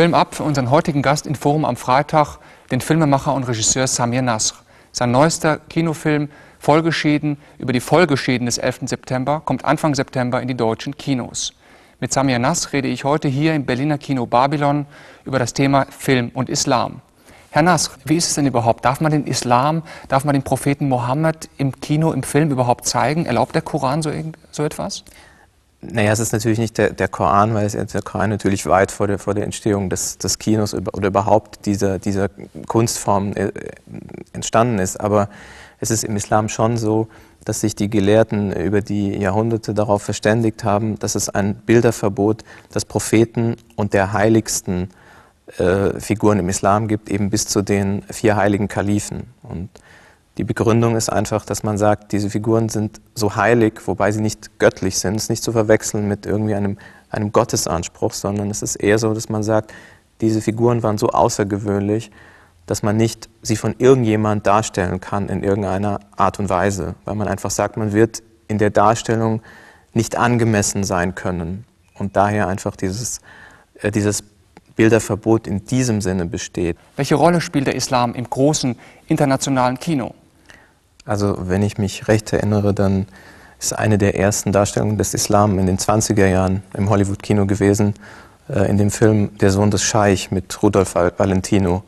Film ab für unseren heutigen Gast in Forum am Freitag, den Filmemacher und Regisseur Samir Nasr. Sein neuester Kinofilm Folgeschäden über die Folgeschäden des 11. September kommt Anfang September in die deutschen Kinos. Mit Samir Nasr rede ich heute hier im Berliner Kino Babylon über das Thema Film und Islam. Herr Nasr, wie ist es denn überhaupt? Darf man den Islam, darf man den Propheten Mohammed im Kino, im Film überhaupt zeigen? Erlaubt der Koran so, so etwas? Naja, es ist natürlich nicht der, der Koran, weil der Koran natürlich weit vor der, vor der Entstehung des, des Kinos oder überhaupt dieser, dieser Kunstform äh, entstanden ist. Aber es ist im Islam schon so, dass sich die Gelehrten über die Jahrhunderte darauf verständigt haben, dass es ein Bilderverbot des Propheten und der heiligsten äh, Figuren im Islam gibt, eben bis zu den vier heiligen Kalifen. Und die Begründung ist einfach, dass man sagt, diese Figuren sind so heilig, wobei sie nicht göttlich sind. Es ist nicht zu verwechseln mit irgendwie einem, einem Gottesanspruch, sondern es ist eher so, dass man sagt, diese Figuren waren so außergewöhnlich, dass man nicht sie von irgendjemand darstellen kann in irgendeiner Art und Weise, weil man einfach sagt, man wird in der Darstellung nicht angemessen sein können und daher einfach dieses, äh, dieses Bilderverbot in diesem Sinne besteht. Welche Rolle spielt der Islam im großen internationalen Kino? Also wenn ich mich recht erinnere, dann ist eine der ersten Darstellungen des Islam in den 20er Jahren im Hollywood-Kino gewesen, äh, in dem Film Der Sohn des Scheich mit Rudolf Valentino.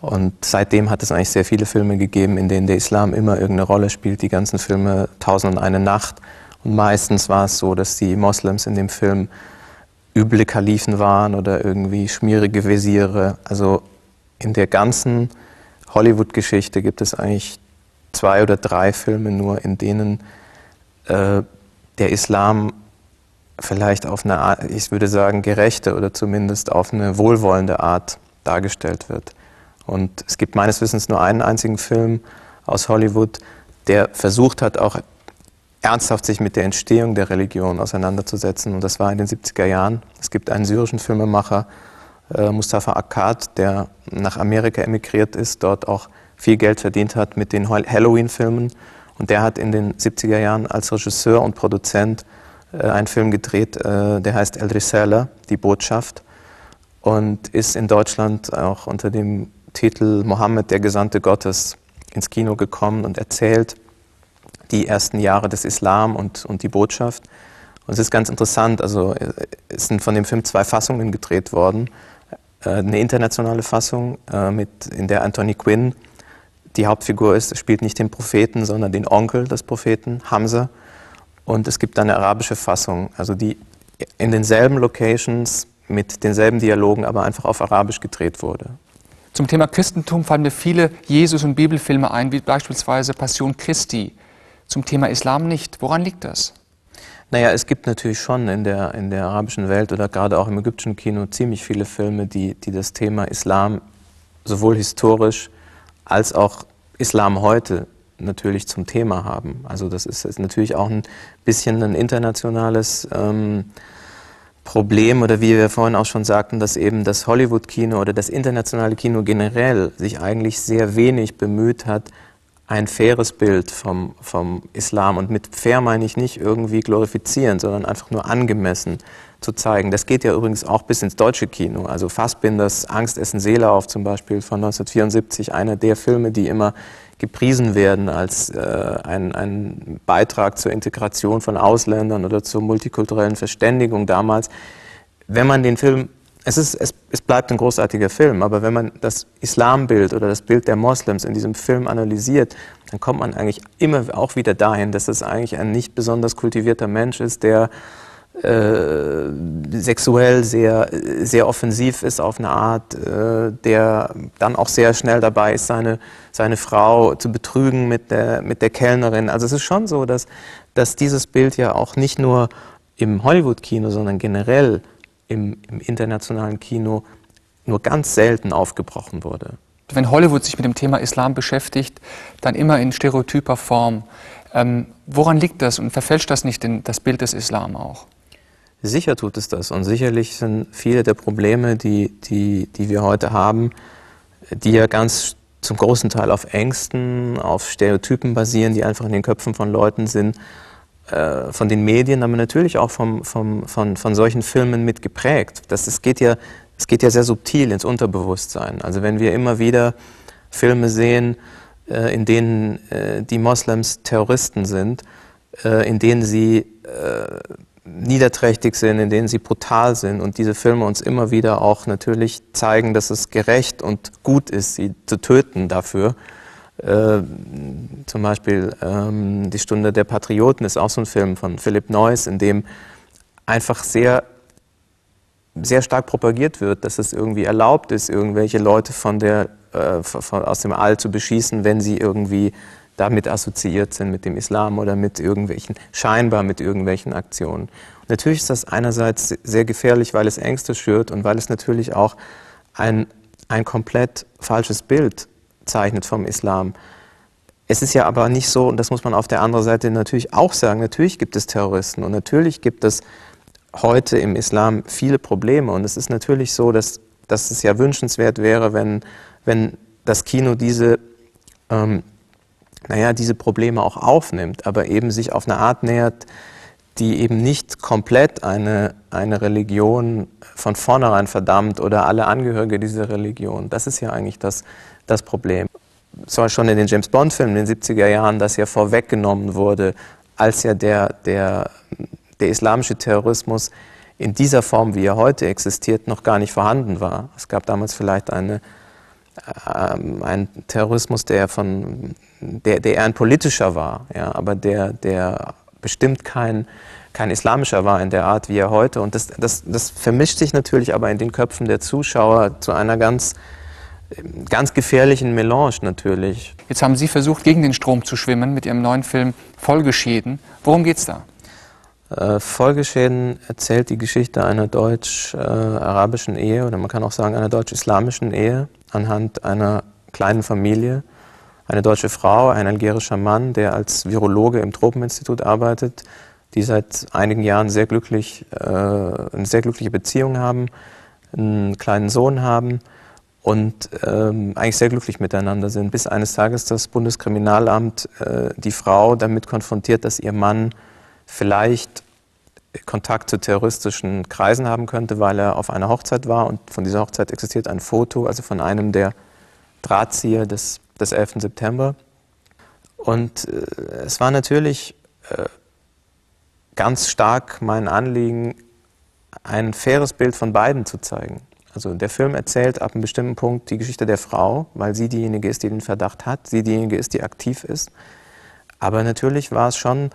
Und seitdem hat es eigentlich sehr viele Filme gegeben, in denen der Islam immer irgendeine Rolle spielt. Die ganzen Filme Tausend und eine Nacht. Und meistens war es so, dass die Moslems in dem Film üble Kalifen waren oder irgendwie schmierige Wesire. Also in der ganzen Hollywood-Geschichte gibt es eigentlich zwei oder drei Filme nur, in denen äh, der Islam vielleicht auf eine ich würde sagen, gerechte oder zumindest auf eine wohlwollende Art dargestellt wird. Und es gibt meines Wissens nur einen einzigen Film aus Hollywood, der versucht hat, auch ernsthaft sich mit der Entstehung der Religion auseinanderzusetzen. Und das war in den 70er Jahren. Es gibt einen syrischen Filmemacher, äh, Mustafa Akkad, der nach Amerika emigriert ist, dort auch viel Geld verdient hat mit den Halloween-Filmen. Und der hat in den 70er Jahren als Regisseur und Produzent äh, einen Film gedreht, äh, der heißt El Risala, die Botschaft, und ist in Deutschland auch unter dem Titel Mohammed, der Gesandte Gottes, ins Kino gekommen und erzählt die ersten Jahre des Islam und, und die Botschaft. Und es ist ganz interessant, also äh, es sind von dem Film zwei Fassungen gedreht worden. Äh, eine internationale Fassung, äh, mit, in der Anthony Quinn die Hauptfigur ist, spielt nicht den Propheten, sondern den Onkel des Propheten, Hamza. Und es gibt eine arabische Fassung, also die in denselben Locations mit denselben Dialogen, aber einfach auf Arabisch gedreht wurde. Zum Thema Christentum fallen mir viele Jesus- und Bibelfilme ein, wie beispielsweise Passion Christi. Zum Thema Islam nicht. Woran liegt das? Naja, es gibt natürlich schon in der, in der arabischen Welt oder gerade auch im ägyptischen Kino ziemlich viele Filme, die, die das Thema Islam sowohl historisch als auch Islam heute natürlich zum Thema haben. Also das ist, ist natürlich auch ein bisschen ein internationales ähm, Problem oder wie wir vorhin auch schon sagten, dass eben das Hollywood-Kino oder das internationale Kino generell sich eigentlich sehr wenig bemüht hat, ein faires Bild vom, vom Islam. Und mit fair meine ich nicht irgendwie glorifizieren, sondern einfach nur angemessen zu zeigen. Das geht ja übrigens auch bis ins deutsche Kino. Also Fassbinders Angst, Essen, Seele auf zum Beispiel von 1974, einer der Filme, die immer gepriesen werden als äh, ein, ein Beitrag zur Integration von Ausländern oder zur multikulturellen Verständigung damals. Wenn man den Film es, ist, es, es, bleibt ein großartiger Film, aber wenn man das Islambild oder das Bild der Moslems in diesem Film analysiert, dann kommt man eigentlich immer auch wieder dahin, dass es eigentlich ein nicht besonders kultivierter Mensch ist, der äh, sexuell sehr, sehr offensiv ist auf eine Art, äh, der dann auch sehr schnell dabei ist, seine, seine Frau zu betrügen mit der, mit der Kellnerin. Also es ist schon so, dass, dass dieses Bild ja auch nicht nur im Hollywood-Kino, sondern generell im, im internationalen Kino nur ganz selten aufgebrochen wurde. Wenn Hollywood sich mit dem Thema Islam beschäftigt, dann immer in stereotyper Form. Ähm, woran liegt das und verfälscht das nicht den, das Bild des Islam auch? Sicher tut es das und sicherlich sind viele der Probleme, die, die, die wir heute haben, die ja ganz zum großen Teil auf Ängsten, auf Stereotypen basieren, die einfach in den Köpfen von Leuten sind, äh, von den Medien, aber natürlich auch vom, vom, von, von solchen Filmen mit geprägt. Das, es geht ja es geht ja sehr subtil ins Unterbewusstsein. Also wenn wir immer wieder Filme sehen, äh, in denen äh, die Moslems Terroristen sind, äh, in denen sie niederträchtig sind, in denen sie brutal sind und diese Filme uns immer wieder auch natürlich zeigen, dass es gerecht und gut ist, sie zu töten dafür. Äh, zum Beispiel ähm, Die Stunde der Patrioten ist auch so ein Film von Philipp Neuss, in dem einfach sehr sehr stark propagiert wird, dass es irgendwie erlaubt ist, irgendwelche Leute von der, äh, von, aus dem All zu beschießen, wenn sie irgendwie damit assoziiert sind mit dem Islam oder mit irgendwelchen, scheinbar mit irgendwelchen Aktionen. Und natürlich ist das einerseits sehr gefährlich, weil es Ängste schürt und weil es natürlich auch ein, ein komplett falsches Bild zeichnet vom Islam. Es ist ja aber nicht so, und das muss man auf der anderen Seite natürlich auch sagen, natürlich gibt es Terroristen und natürlich gibt es heute im Islam viele Probleme. Und es ist natürlich so, dass, dass es ja wünschenswert wäre, wenn, wenn das Kino diese, ähm, naja, diese Probleme auch aufnimmt, aber eben sich auf eine Art nähert, die eben nicht komplett eine, eine Religion von vornherein verdammt oder alle Angehörige dieser Religion. Das ist ja eigentlich das, das Problem. Es war schon in den James Bond-Filmen in den 70er Jahren, dass ja vorweggenommen wurde, als ja der, der der islamische Terrorismus in dieser Form, wie er heute existiert, noch gar nicht vorhanden war. Es gab damals vielleicht eine, ähm, einen Terrorismus, der, von, der, der eher ein politischer war, ja, aber der, der bestimmt kein, kein islamischer war in der Art, wie er heute. Und das, das, das vermischt sich natürlich aber in den Köpfen der Zuschauer zu einer ganz, ganz gefährlichen Melange natürlich. Jetzt haben Sie versucht, gegen den Strom zu schwimmen mit Ihrem neuen Film Folgeschäden. Worum geht es da? Äh, Folgeschäden erzählt die Geschichte einer deutsch-arabischen Ehe oder man kann auch sagen einer deutsch-islamischen Ehe anhand einer kleinen Familie. Eine deutsche Frau, ein algerischer Mann, der als Virologe im Tropeninstitut arbeitet, die seit einigen Jahren sehr glücklich, äh, eine sehr glückliche Beziehung haben, einen kleinen Sohn haben und ähm, eigentlich sehr glücklich miteinander sind, bis eines Tages das Bundeskriminalamt äh, die Frau damit konfrontiert, dass ihr Mann vielleicht Kontakt zu terroristischen Kreisen haben könnte, weil er auf einer Hochzeit war und von dieser Hochzeit existiert ein Foto, also von einem der Drahtzieher des, des 11. September. Und äh, es war natürlich äh, ganz stark mein Anliegen, ein faires Bild von beiden zu zeigen. Also der Film erzählt ab einem bestimmten Punkt die Geschichte der Frau, weil sie diejenige ist, die den Verdacht hat, sie diejenige ist, die aktiv ist. Aber natürlich war es schon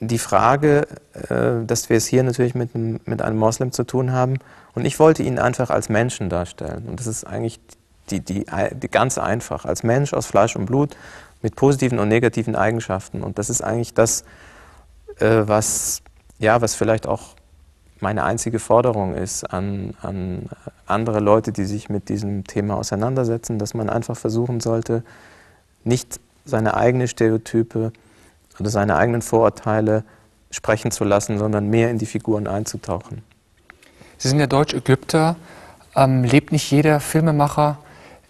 die Frage, äh, dass wir es hier natürlich mit einem, mit einem Moslem zu tun haben. Und ich wollte ihn einfach als Menschen darstellen. Und das ist eigentlich die, die, die ganz einfach. Als Mensch aus Fleisch und Blut mit positiven und negativen Eigenschaften. Und das ist eigentlich das, äh, was, ja, was vielleicht auch meine einzige Forderung ist an, an andere Leute, die sich mit diesem Thema auseinandersetzen, dass man einfach versuchen sollte, nicht seine eigenen Stereotype, oder seine eigenen Vorurteile sprechen zu lassen, sondern mehr in die Figuren einzutauchen. Sie sind ja Deutsch-Ägypter. Ähm, lebt nicht jeder Filmemacher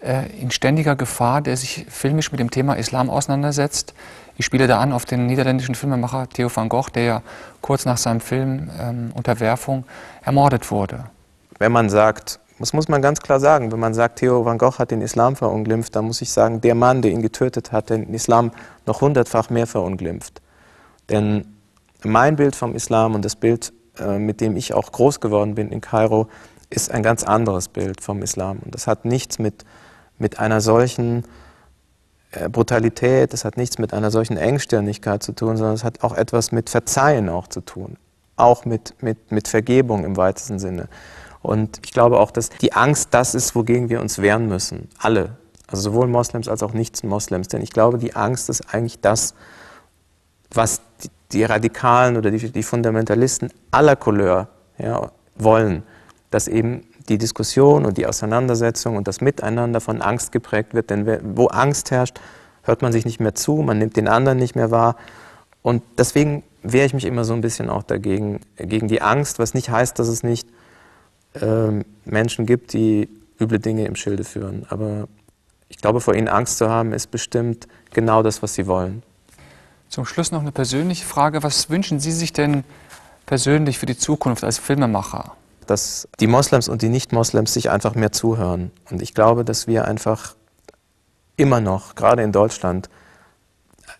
äh, in ständiger Gefahr, der sich filmisch mit dem Thema Islam auseinandersetzt? Ich spiele da an auf den niederländischen Filmemacher Theo van Gogh, der ja kurz nach seinem Film ähm, Unterwerfung ermordet wurde. Wenn man sagt, das muss man ganz klar sagen. Wenn man sagt, Theo van Gogh hat den Islam verunglimpft, dann muss ich sagen, der Mann, der ihn getötet hat, den Islam noch hundertfach mehr verunglimpft. Denn mein Bild vom Islam und das Bild, äh, mit dem ich auch groß geworden bin in Kairo, ist ein ganz anderes Bild vom Islam. Und das hat nichts mit, mit einer solchen äh, Brutalität, das hat nichts mit einer solchen Engstirnigkeit zu tun, sondern es hat auch etwas mit Verzeihen auch zu tun. Auch mit, mit, mit Vergebung im weitesten Sinne. Und ich glaube auch, dass die Angst das ist, wogegen wir uns wehren müssen. Alle. Also sowohl Moslems als auch Nicht-Moslems. Denn ich glaube, die Angst ist eigentlich das, was die, Radikalen oder die, die, Fundamentalisten aller Couleur ja, wollen. Dass eben die Diskussion und die Auseinandersetzung und das Miteinander von Angst geprägt wird. Denn wo Angst herrscht, hört man sich nicht mehr zu, man nimmt den anderen nicht mehr wahr. Und deswegen wehre ich mich immer so ein bisschen auch dagegen, gegen die Angst, was nicht heißt, dass es nicht äh, Menschen gibt, die üble Dinge im Schilde führen. Aber ich glaube, vor ihnen Angst zu haben, ist bestimmt genau das, was sie wollen. Zum Schluss noch eine persönliche Frage. Was wünschen Sie sich denn persönlich für die Zukunft als Filmemacher? dass die Moslems und die Nicht-Moslems sich einfach mehr zuhören. Und ich glaube, dass wir einfach immer noch, gerade in Deutschland,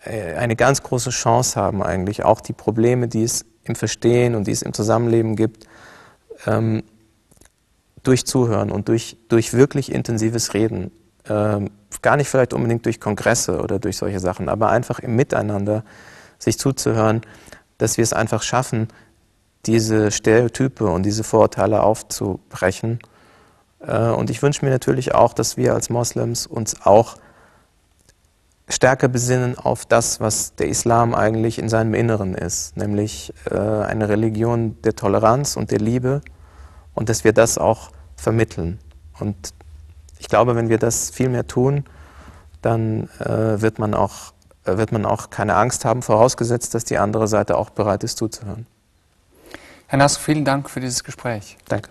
äh, eine ganz große Chance haben, eigentlich auch die Probleme, die es im Verstehen und die es im Zusammenleben gibt, ähm, durch Zuhören und durch, durch wirklich intensives Reden, ähm, gar nicht vielleicht unbedingt durch Kongresse oder durch solche Sachen, aber einfach im Miteinander sich zuzuhören, dass wir es einfach schaffen, diese Stereotype und diese Vorurteile aufzubrechen. Äh, und ich wünsche mir natürlich auch, dass wir als Moslems uns auch stärker besinnen auf das, was der Islam eigentlich in seinem Inneren ist, nämlich äh, eine Religion der Toleranz und der Liebe und dass wir das auch vermitteln. Und ich glaube, wenn wir das viel mehr tun, dann äh, wird, man auch, äh, wird man auch keine Angst haben, vorausgesetzt, dass die andere Seite auch bereit ist zuzuhören. Herr Nass, vielen Dank für dieses Gespräch. Danke.